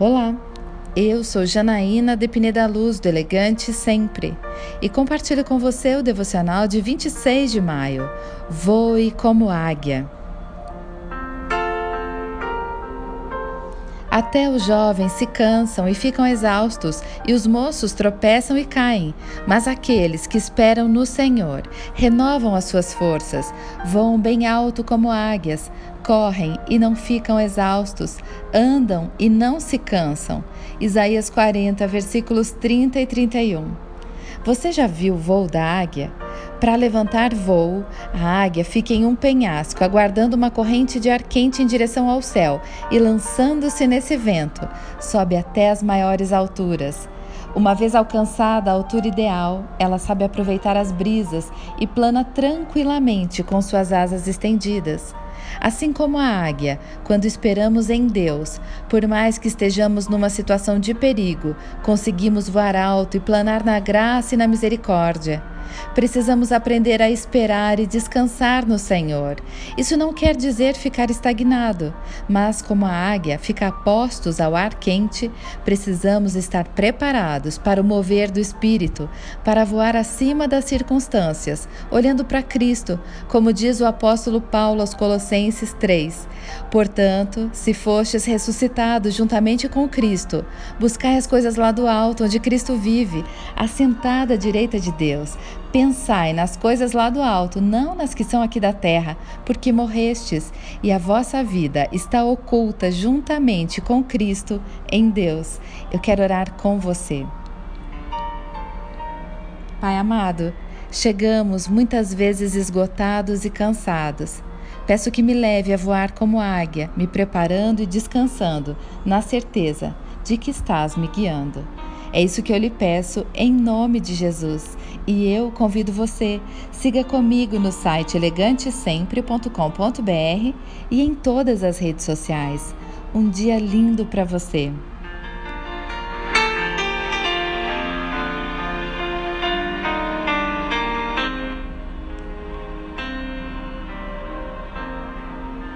Olá, eu sou Janaína de Pineda Luz, do Elegante Sempre, e compartilho com você o devocional de 26 de maio. Voe como águia. Até os jovens se cansam e ficam exaustos, e os moços tropeçam e caem. Mas aqueles que esperam no Senhor renovam as suas forças, voam bem alto como águias, correm e não ficam exaustos, andam e não se cansam. Isaías 40, versículos 30 e 31. Você já viu o voo da águia? Para levantar voo, a águia fica em um penhasco, aguardando uma corrente de ar quente em direção ao céu e lançando-se nesse vento, sobe até as maiores alturas. Uma vez alcançada a altura ideal, ela sabe aproveitar as brisas e plana tranquilamente com suas asas estendidas. Assim como a águia, quando esperamos em Deus, por mais que estejamos numa situação de perigo, conseguimos voar alto e planar na graça e na misericórdia. Precisamos aprender a esperar e descansar no Senhor. Isso não quer dizer ficar estagnado, mas como a águia fica postos ao ar quente, precisamos estar preparados para o mover do Espírito, para voar acima das circunstâncias, olhando para Cristo, como diz o apóstolo Paulo aos Colossenses 3. Portanto, se fostes ressuscitados juntamente com Cristo, buscai as coisas lá do alto, onde Cristo vive, assentado à direita de Deus. Pensai nas coisas lá do alto, não nas que são aqui da terra, porque morrestes, e a vossa vida está oculta juntamente com Cristo em Deus. Eu quero orar com você. Pai amado, chegamos muitas vezes esgotados e cansados. Peço que me leve a voar como águia, me preparando e descansando, na certeza de que estás me guiando. É isso que eu lhe peço em nome de Jesus. E eu convido você, siga comigo no site elegantesempre.com.br e em todas as redes sociais. Um dia lindo para você.